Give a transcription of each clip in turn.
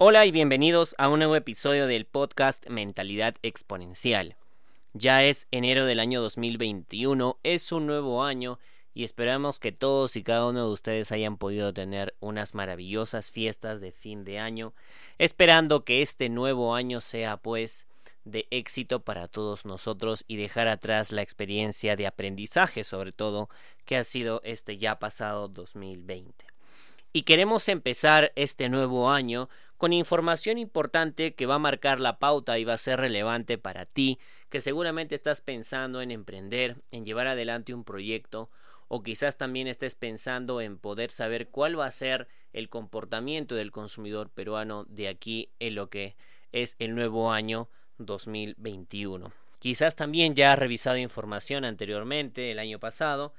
Hola y bienvenidos a un nuevo episodio del podcast Mentalidad Exponencial. Ya es enero del año 2021, es un nuevo año y esperamos que todos y cada uno de ustedes hayan podido tener unas maravillosas fiestas de fin de año, esperando que este nuevo año sea pues de éxito para todos nosotros y dejar atrás la experiencia de aprendizaje sobre todo que ha sido este ya pasado 2020. Y queremos empezar este nuevo año con información importante que va a marcar la pauta y va a ser relevante para ti, que seguramente estás pensando en emprender, en llevar adelante un proyecto, o quizás también estés pensando en poder saber cuál va a ser el comportamiento del consumidor peruano de aquí en lo que es el nuevo año 2021. Quizás también ya has revisado información anteriormente el año pasado,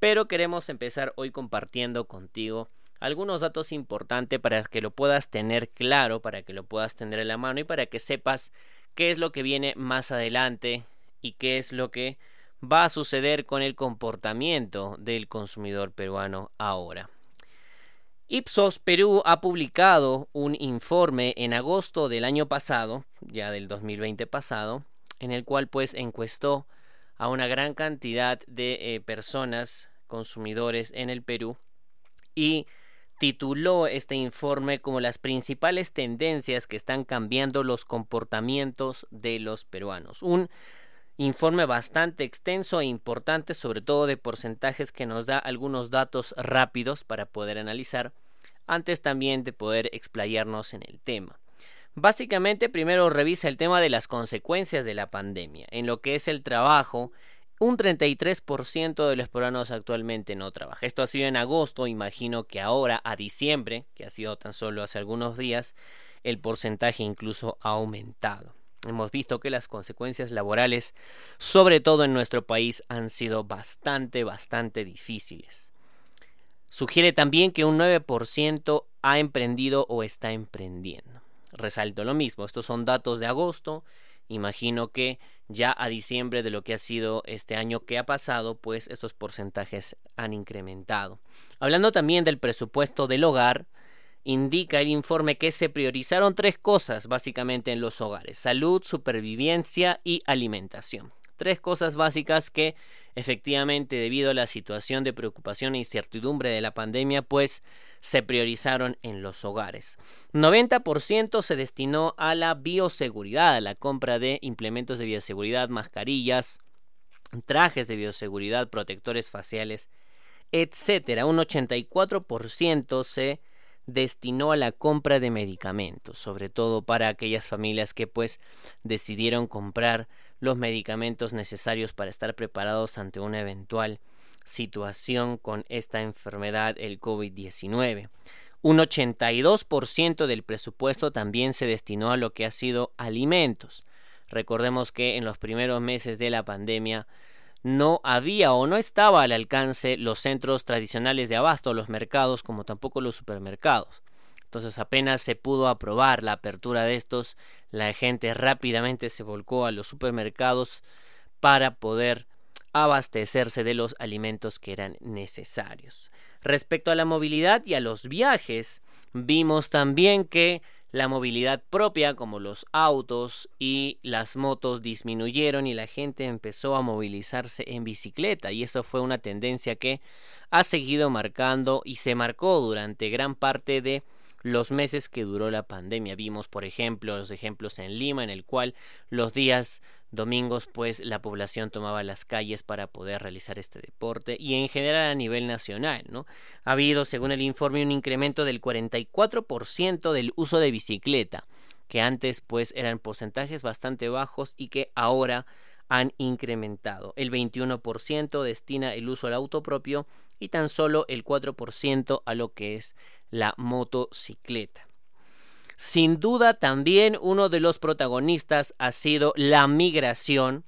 pero queremos empezar hoy compartiendo contigo algunos datos importantes para que lo puedas tener claro, para que lo puedas tener en la mano y para que sepas qué es lo que viene más adelante y qué es lo que va a suceder con el comportamiento del consumidor peruano ahora. Ipsos Perú ha publicado un informe en agosto del año pasado, ya del 2020 pasado, en el cual pues encuestó a una gran cantidad de eh, personas consumidores en el Perú y tituló este informe como las principales tendencias que están cambiando los comportamientos de los peruanos. Un informe bastante extenso e importante, sobre todo de porcentajes que nos da algunos datos rápidos para poder analizar, antes también de poder explayarnos en el tema. Básicamente, primero revisa el tema de las consecuencias de la pandemia, en lo que es el trabajo, un 33% de los peruanos actualmente no trabaja. Esto ha sido en agosto, imagino que ahora a diciembre, que ha sido tan solo hace algunos días, el porcentaje incluso ha aumentado. Hemos visto que las consecuencias laborales, sobre todo en nuestro país, han sido bastante, bastante difíciles. Sugiere también que un 9% ha emprendido o está emprendiendo. Resalto lo mismo, estos son datos de agosto, imagino que ya a diciembre de lo que ha sido este año que ha pasado, pues estos porcentajes han incrementado. Hablando también del presupuesto del hogar, indica el informe que se priorizaron tres cosas básicamente en los hogares, salud, supervivencia y alimentación. Tres cosas básicas que efectivamente debido a la situación de preocupación e incertidumbre de la pandemia pues se priorizaron en los hogares. 90% se destinó a la bioseguridad, a la compra de implementos de bioseguridad, mascarillas, trajes de bioseguridad, protectores faciales, etcétera. Un 84% se destinó a la compra de medicamentos, sobre todo para aquellas familias que pues decidieron comprar los medicamentos necesarios para estar preparados ante una eventual situación con esta enfermedad, el COVID-19. Un 82% del presupuesto también se destinó a lo que ha sido alimentos. Recordemos que en los primeros meses de la pandemia no había o no estaba al alcance los centros tradicionales de abasto, los mercados, como tampoco los supermercados. Entonces apenas se pudo aprobar la apertura de estos, la gente rápidamente se volcó a los supermercados para poder abastecerse de los alimentos que eran necesarios. Respecto a la movilidad y a los viajes, vimos también que la movilidad propia, como los autos y las motos, disminuyeron y la gente empezó a movilizarse en bicicleta. Y eso fue una tendencia que ha seguido marcando y se marcó durante gran parte de los meses que duró la pandemia. Vimos, por ejemplo, los ejemplos en Lima, en el cual los días domingos pues la población tomaba las calles para poder realizar este deporte y en general a nivel nacional, ¿no? Ha habido, según el informe, un incremento del 44% del uso de bicicleta, que antes pues eran porcentajes bastante bajos y que ahora han incrementado. El 21% destina el uso al auto propio y tan solo el 4% a lo que es la motocicleta. Sin duda también uno de los protagonistas ha sido la migración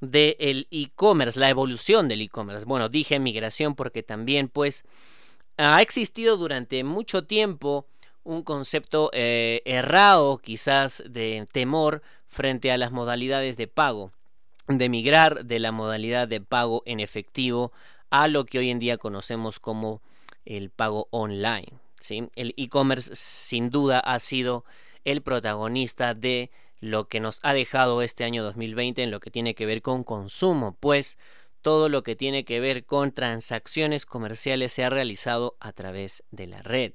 del e-commerce, la evolución del e-commerce. Bueno, dije migración porque también pues ha existido durante mucho tiempo un concepto eh, errado quizás de temor frente a las modalidades de pago, de migrar de la modalidad de pago en efectivo a lo que hoy en día conocemos como el pago online. El e-commerce sin duda ha sido el protagonista de lo que nos ha dejado este año 2020 en lo que tiene que ver con consumo, pues todo lo que tiene que ver con transacciones comerciales se ha realizado a través de la red.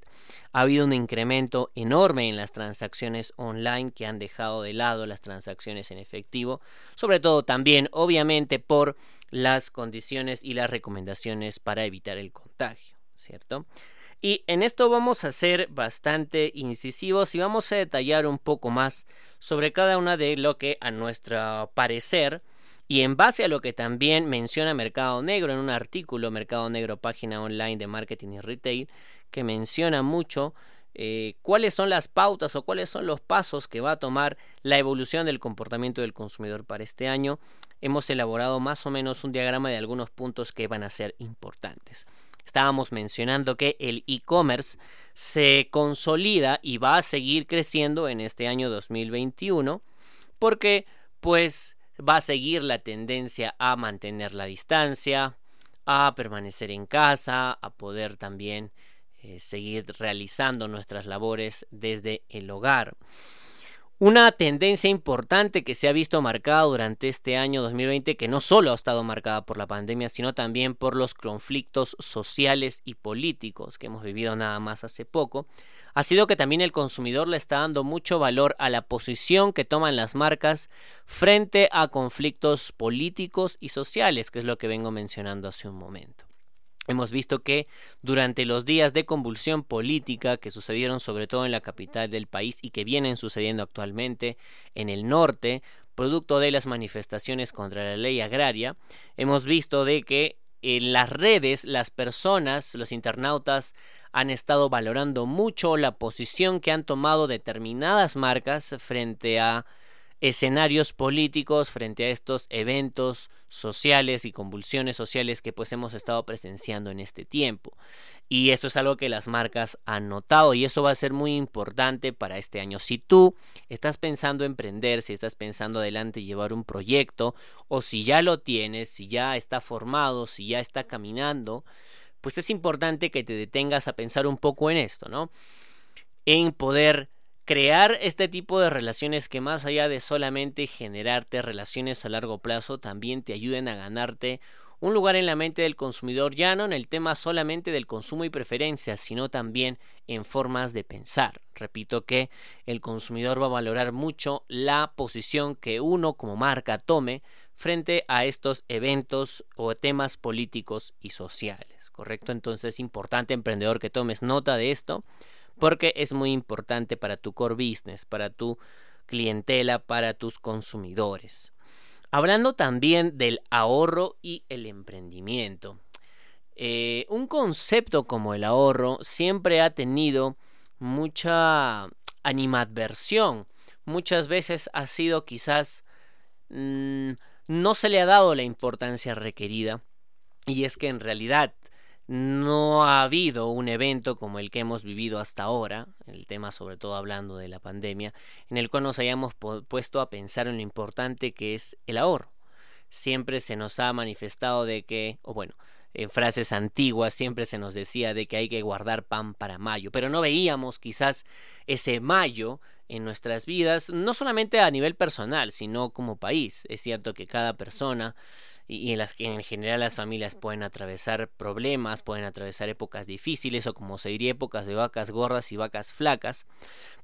Ha habido un incremento enorme en las transacciones online que han dejado de lado las transacciones en efectivo, sobre todo también obviamente por las condiciones y las recomendaciones para evitar el contagio, ¿cierto? Y en esto vamos a ser bastante incisivos y vamos a detallar un poco más sobre cada una de lo que a nuestro parecer y en base a lo que también menciona Mercado Negro en un artículo, Mercado Negro, página online de marketing y retail, que menciona mucho eh, cuáles son las pautas o cuáles son los pasos que va a tomar la evolución del comportamiento del consumidor para este año, hemos elaborado más o menos un diagrama de algunos puntos que van a ser importantes. Estábamos mencionando que el e-commerce se consolida y va a seguir creciendo en este año 2021 porque pues va a seguir la tendencia a mantener la distancia, a permanecer en casa, a poder también eh, seguir realizando nuestras labores desde el hogar. Una tendencia importante que se ha visto marcada durante este año 2020, que no solo ha estado marcada por la pandemia, sino también por los conflictos sociales y políticos que hemos vivido nada más hace poco, ha sido que también el consumidor le está dando mucho valor a la posición que toman las marcas frente a conflictos políticos y sociales, que es lo que vengo mencionando hace un momento. Hemos visto que durante los días de convulsión política que sucedieron sobre todo en la capital del país y que vienen sucediendo actualmente en el norte, producto de las manifestaciones contra la ley agraria, hemos visto de que en las redes las personas, los internautas, han estado valorando mucho la posición que han tomado determinadas marcas frente a escenarios políticos, frente a estos eventos sociales y convulsiones sociales que pues hemos estado presenciando en este tiempo. Y esto es algo que las marcas han notado y eso va a ser muy importante para este año. Si tú estás pensando emprender, si estás pensando adelante llevar un proyecto o si ya lo tienes, si ya está formado, si ya está caminando, pues es importante que te detengas a pensar un poco en esto, ¿no? En poder crear este tipo de relaciones que más allá de solamente generarte relaciones a largo plazo, también te ayuden a ganarte un lugar en la mente del consumidor ya no en el tema solamente del consumo y preferencias, sino también en formas de pensar. Repito que el consumidor va a valorar mucho la posición que uno como marca tome frente a estos eventos o temas políticos y sociales, ¿correcto? Entonces es importante, emprendedor, que tomes nota de esto porque es muy importante para tu core business, para tu clientela, para tus consumidores. Hablando también del ahorro y el emprendimiento. Eh, un concepto como el ahorro siempre ha tenido mucha animadversión. Muchas veces ha sido quizás mm, no se le ha dado la importancia requerida y es que en realidad no ha habido un evento como el que hemos vivido hasta ahora, el tema sobre todo hablando de la pandemia, en el cual nos hayamos puesto a pensar en lo importante que es el ahorro. Siempre se nos ha manifestado de que, o bueno, en frases antiguas siempre se nos decía de que hay que guardar pan para mayo, pero no veíamos quizás ese mayo en nuestras vidas, no solamente a nivel personal, sino como país. Es cierto que cada persona y en las en general las familias pueden atravesar problemas, pueden atravesar épocas difíciles o como se diría épocas de vacas gordas y vacas flacas,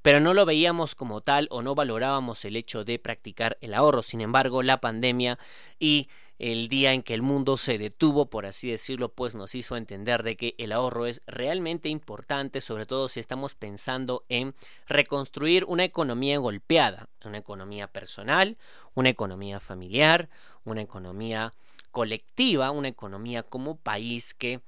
pero no lo veíamos como tal o no valorábamos el hecho de practicar el ahorro. Sin embargo, la pandemia y el día en que el mundo se detuvo, por así decirlo, pues nos hizo entender de que el ahorro es realmente importante, sobre todo si estamos pensando en reconstruir una economía golpeada, una economía personal, una economía familiar, una economía colectiva, una economía como país que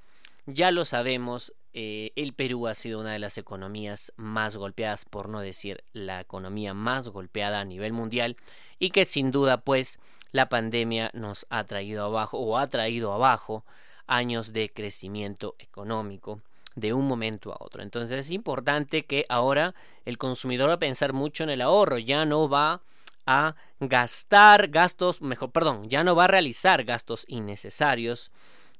ya lo sabemos, eh, el Perú ha sido una de las economías más golpeadas, por no decir la economía más golpeada a nivel mundial, y que sin duda pues la pandemia nos ha traído abajo o ha traído abajo años de crecimiento económico de un momento a otro. Entonces es importante que ahora el consumidor va a pensar mucho en el ahorro, ya no va a gastar gastos, mejor, perdón, ya no va a realizar gastos innecesarios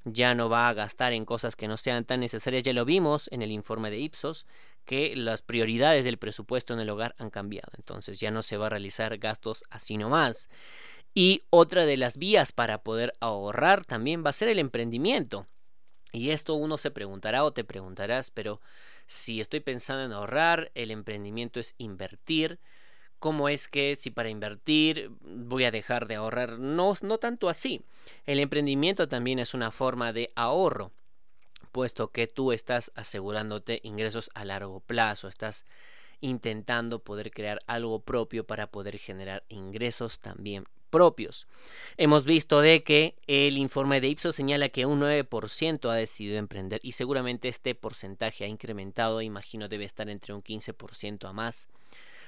ya no va a gastar en cosas que no sean tan necesarias. Ya lo vimos en el informe de Ipsos, que las prioridades del presupuesto en el hogar han cambiado. Entonces ya no se va a realizar gastos así nomás. Y otra de las vías para poder ahorrar también va a ser el emprendimiento. Y esto uno se preguntará o te preguntarás, pero si estoy pensando en ahorrar, el emprendimiento es invertir. ¿Cómo es que si para invertir voy a dejar de ahorrar? No, no tanto así. El emprendimiento también es una forma de ahorro, puesto que tú estás asegurándote ingresos a largo plazo, estás intentando poder crear algo propio para poder generar ingresos también propios. Hemos visto de que el informe de Ipsos señala que un 9% ha decidido emprender y seguramente este porcentaje ha incrementado, imagino debe estar entre un 15% a más,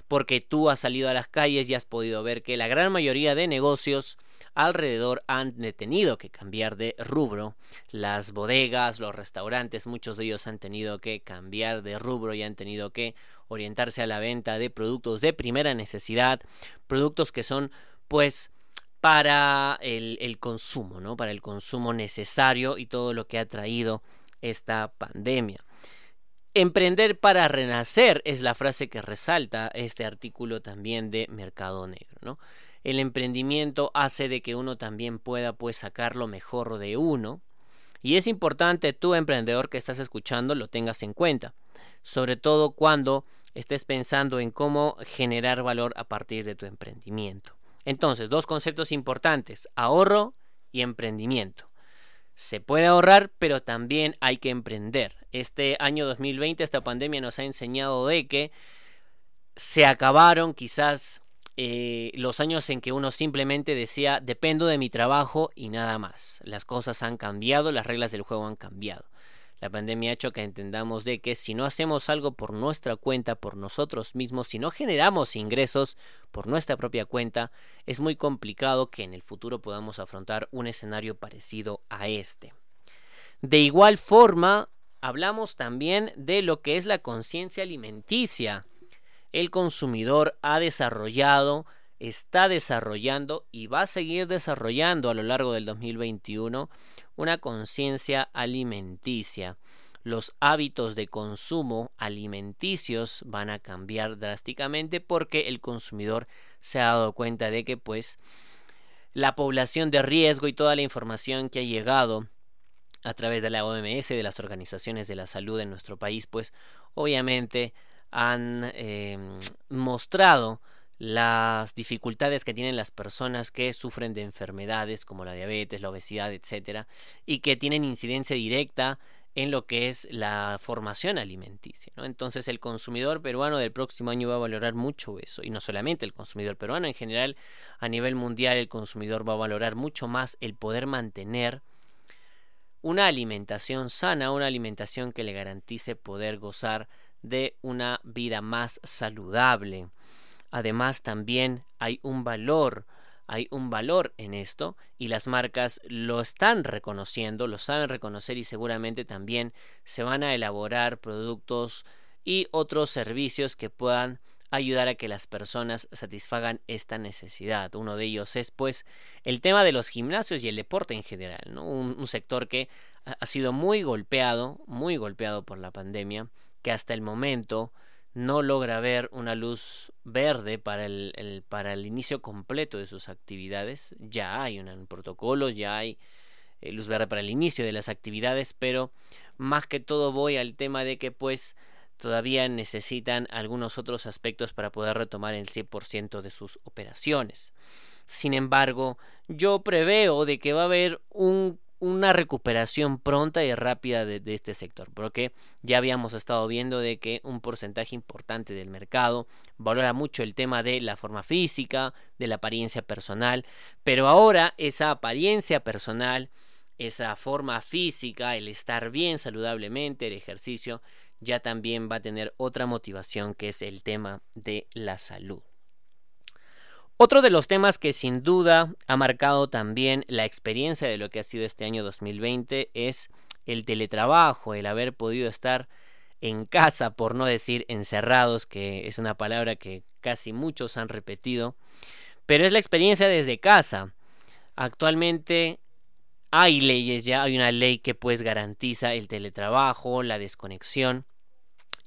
porque tú has salido a las calles y has podido ver que la gran mayoría de negocios alrededor han tenido que cambiar de rubro. Las bodegas, los restaurantes, muchos de ellos han tenido que cambiar de rubro y han tenido que orientarse a la venta de productos de primera necesidad, productos que son pues para el, consumo, ¿no? Para el consumo necesario y todo lo que ha traído esta pandemia. Emprender para renacer es la frase que resalta este artículo también de Mercado Negro. El emprendimiento hace de que uno también pueda pues sacar lo mejor de uno y es importante tú emprendedor que estás escuchando lo tengas en cuenta, sobre todo cuando estés pensando en cómo generar valor a partir de tu emprendimiento. Entonces, dos conceptos importantes, ahorro y emprendimiento. Se puede ahorrar, pero también hay que emprender. Este año 2020, esta pandemia nos ha enseñado de que se acabaron quizás eh, los años en que uno simplemente decía, dependo de mi trabajo y nada más. Las cosas han cambiado, las reglas del juego han cambiado. La pandemia ha hecho que entendamos de que si no hacemos algo por nuestra cuenta, por nosotros mismos, si no generamos ingresos por nuestra propia cuenta, es muy complicado que en el futuro podamos afrontar un escenario parecido a este. De igual forma, hablamos también de lo que es la conciencia alimenticia. El consumidor ha desarrollado, está desarrollando y va a seguir desarrollando a lo largo del 2021 una conciencia alimenticia. Los hábitos de consumo alimenticios van a cambiar drásticamente porque el consumidor se ha dado cuenta de que pues la población de riesgo y toda la información que ha llegado a través de la OMS, de las organizaciones de la salud en nuestro país, pues obviamente han eh, mostrado las dificultades que tienen las personas que sufren de enfermedades como la diabetes, la obesidad, etcétera, y que tienen incidencia directa en lo que es la formación alimenticia. Entonces el consumidor peruano del próximo año va a valorar mucho eso, y no solamente el consumidor peruano, en general a nivel mundial el consumidor va a valorar mucho más el poder mantener una alimentación sana, una alimentación que le garantice poder gozar de una vida más saludable. Además también hay un valor, hay un valor en esto y las marcas lo están reconociendo, lo saben reconocer y seguramente también se van a elaborar productos y otros servicios que puedan ayudar a que las personas satisfagan esta necesidad. Uno de ellos es pues el tema de los gimnasios y el deporte en general, ¿no? un, un sector que ha sido muy golpeado, muy golpeado por la pandemia, que hasta el momento no logra ver una luz verde para el, para el inicio completo de sus actividades. Ya hay un, protocolo, ya hay eh, luz verde para el inicio de las actividades, pero más que todo voy al tema de que pues todavía necesitan algunos otros aspectos para poder retomar el 100% de sus operaciones. Sin embargo, yo preveo de que va a haber un una recuperación pronta y rápida de, este sector, porque ya habíamos estado viendo de que un porcentaje importante del mercado valora mucho el tema de la forma física, de la apariencia personal, pero ahora esa apariencia personal, esa forma física, el estar bien saludablemente, el ejercicio, ya también va a tener otra motivación que es el tema de la salud. Otro de los temas que sin duda ha marcado también la experiencia de lo que ha sido este año 2020 es el teletrabajo, el haber podido estar en casa, por no decir encerrados, que es una palabra que casi muchos han repetido, pero es la experiencia desde casa. Actualmente hay leyes ya, hay una ley que pues garantiza el teletrabajo, la desconexión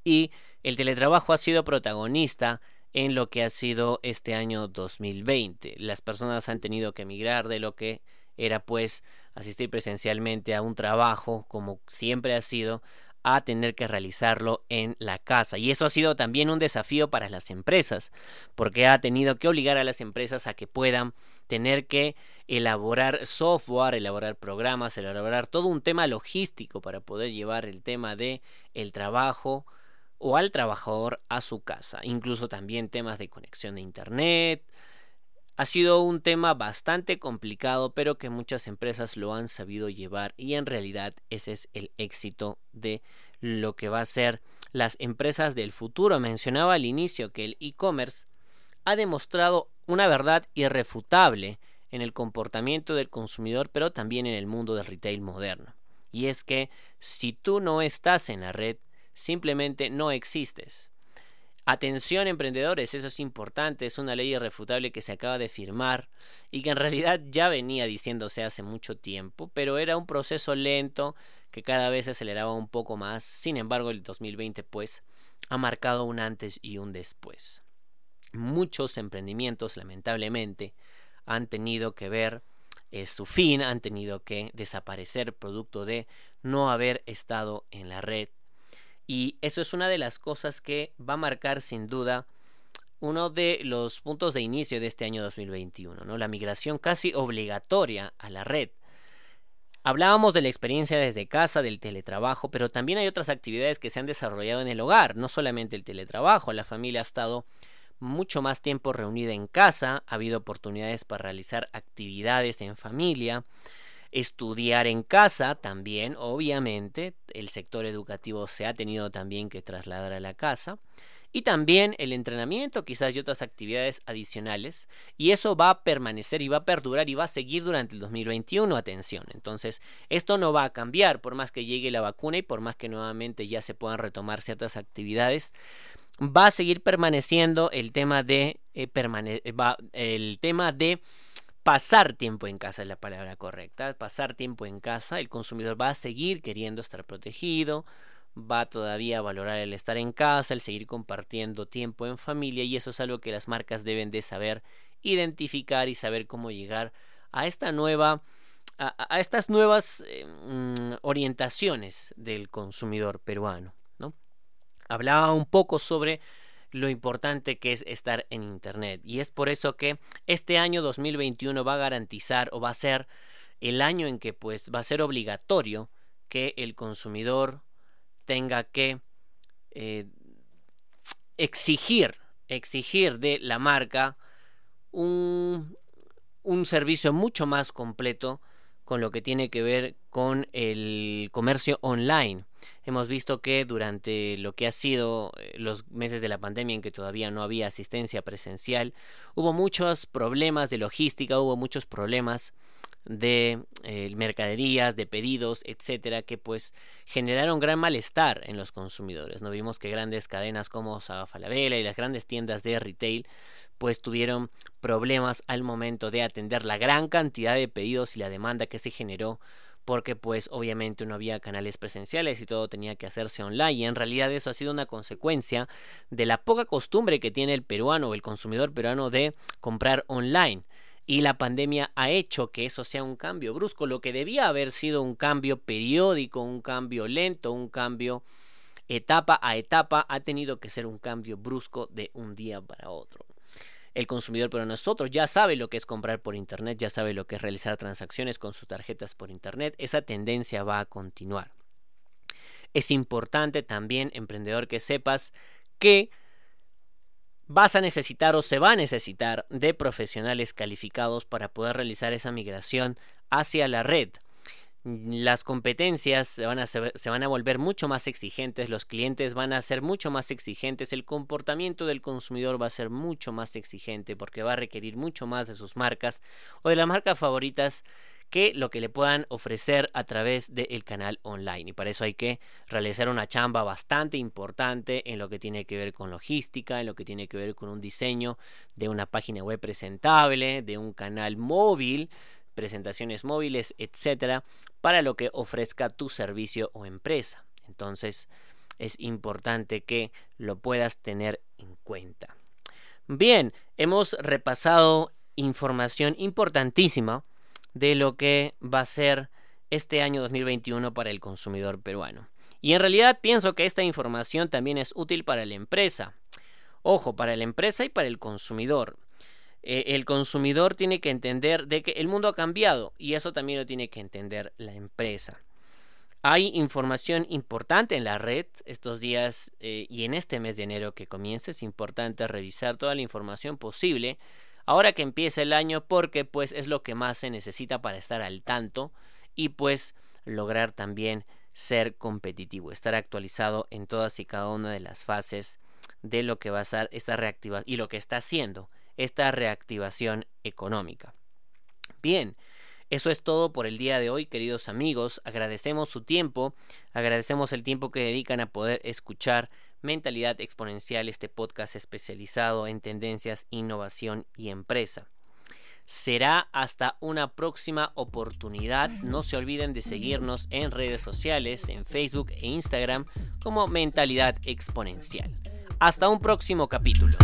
y el teletrabajo ha sido protagonista en lo que ha sido este año 2020. Las personas han tenido que emigrar de lo que era pues asistir presencialmente a un trabajo como siempre ha sido a tener que realizarlo en la casa. Y eso ha sido también un desafío para las empresas, porque ha tenido que obligar a las empresas a que puedan tener que elaborar software, elaborar programas, elaborar todo un tema logístico para poder llevar el tema de el trabajo o al trabajador a su casa, incluso también temas de conexión de internet. Ha sido un tema bastante complicado, pero que muchas empresas lo han sabido llevar y en realidad ese es el éxito de lo que va a ser las empresas del futuro. Mencionaba al inicio que el e-commerce ha demostrado una verdad irrefutable en el comportamiento del consumidor, pero también en el mundo del retail moderno. Y es que si tú no estás en la red, simplemente no existes. Atención emprendedores, eso es importante, es una ley irrefutable que se acaba de firmar y que en realidad ya venía diciéndose hace mucho tiempo, pero era un proceso lento que cada vez se aceleraba un poco más. Sin embargo, el 2020 pues ha marcado un antes y un después. Muchos emprendimientos, lamentablemente, han tenido que ver eh, su fin, han tenido que desaparecer producto de no haber estado en la red. Y eso es una de las cosas que va a marcar sin duda uno de los puntos de inicio de este año 2021, ¿no? la migración casi obligatoria a la red. Hablábamos de la experiencia desde casa, del teletrabajo, pero también hay otras actividades que se han desarrollado en el hogar, no solamente el teletrabajo, la familia ha estado mucho más tiempo reunida en casa, ha habido oportunidades para realizar actividades en familia, estudiar en casa también, obviamente, el sector educativo se ha tenido también que trasladar a la casa. Y también el entrenamiento, quizás y otras actividades adicionales. Y eso va a permanecer y va a perdurar y va a seguir durante el 2021. Atención. Entonces, esto no va a cambiar por más que llegue la vacuna y por más que nuevamente ya se puedan retomar ciertas actividades va a seguir permaneciendo el tema de eh, el tema de pasar tiempo en casa es la palabra correcta pasar tiempo en casa el consumidor va a seguir queriendo estar protegido va todavía a valorar el estar en casa el seguir compartiendo tiempo en familia y eso es algo que las marcas deben de saber identificar y saber cómo llegar a esta nueva a, estas nuevas mm, orientaciones del consumidor peruano hablaba un poco sobre lo importante que es estar en Internet. Y es por eso que este año 2021 va a garantizar o va a ser el año en que pues va a ser obligatorio que el consumidor tenga que eh, exigir, exigir de la marca un, un servicio mucho más completo con lo que tiene que ver con el comercio online. Hemos visto que durante lo que ha sido eh, los meses de la pandemia en que todavía no había asistencia presencial, hubo muchos problemas de logística, hubo muchos problemas de eh, mercaderías, de pedidos, etcétera, que pues generaron gran malestar en los consumidores. No vimos que grandes cadenas como Falabella y las grandes tiendas de retail pues tuvieron problemas al momento de atender la gran cantidad de pedidos y la demanda que se generó porque pues obviamente no había canales presenciales y todo tenía que hacerse online y en realidad eso ha sido una consecuencia de la poca costumbre que tiene el peruano o el consumidor peruano de comprar online. Y la pandemia ha hecho que eso sea un cambio brusco, lo que debía haber sido un cambio periódico, un cambio lento, un cambio etapa a etapa, ha tenido que ser un cambio brusco de un día para otro el consumidor, pero nosotros ya sabe lo que es comprar por Internet, ya sabe lo que es realizar transacciones con sus tarjetas por Internet. Esa tendencia va a continuar. Es importante también, emprendedor, que sepas que vas a necesitar o se va a necesitar de profesionales calificados para poder realizar esa migración hacia la red las competencias se van, a se van a volver mucho más exigentes, los clientes van a ser mucho más exigentes, el comportamiento del consumidor va a ser mucho más exigente porque va a requerir mucho más de sus marcas o de las marcas favoritas que lo que le puedan ofrecer a través del canal online. Y para eso hay que realizar una chamba bastante importante en lo que tiene que ver con logística, en lo que tiene que ver con un diseño de una página web presentable, de un canal móvil presentaciones móviles, etcétera, para lo que ofrezca tu servicio o empresa. Entonces, es importante que lo puedas tener en cuenta. Bien, hemos repasado información importantísima de lo que va a ser este año 2021 para el consumidor peruano. Y en realidad pienso que esta información también es útil para la empresa. Ojo, para la empresa y para el consumidor. Eh, el consumidor tiene que entender de que el mundo ha cambiado y eso también lo tiene que entender la empresa. Hay información importante en la red estos días eh, y en este mes de enero que comienza. Es importante revisar toda la información posible ahora que empieza el año porque pues es lo que más se necesita para estar al tanto y pues lograr también ser competitivo, estar actualizado en todas y cada una de las fases de lo que va a ser esta reactivación y lo que está haciendo esta reactivación económica. Bien, eso es todo por el día de hoy, queridos amigos. Agradecemos su tiempo, agradecemos el tiempo que dedican a poder escuchar Mentalidad Exponencial, este podcast especializado en tendencias, innovación y empresa. Será hasta una próxima oportunidad. No se olviden de seguirnos en redes sociales, en Facebook e Instagram como Mentalidad Exponencial. Hasta un próximo capítulo.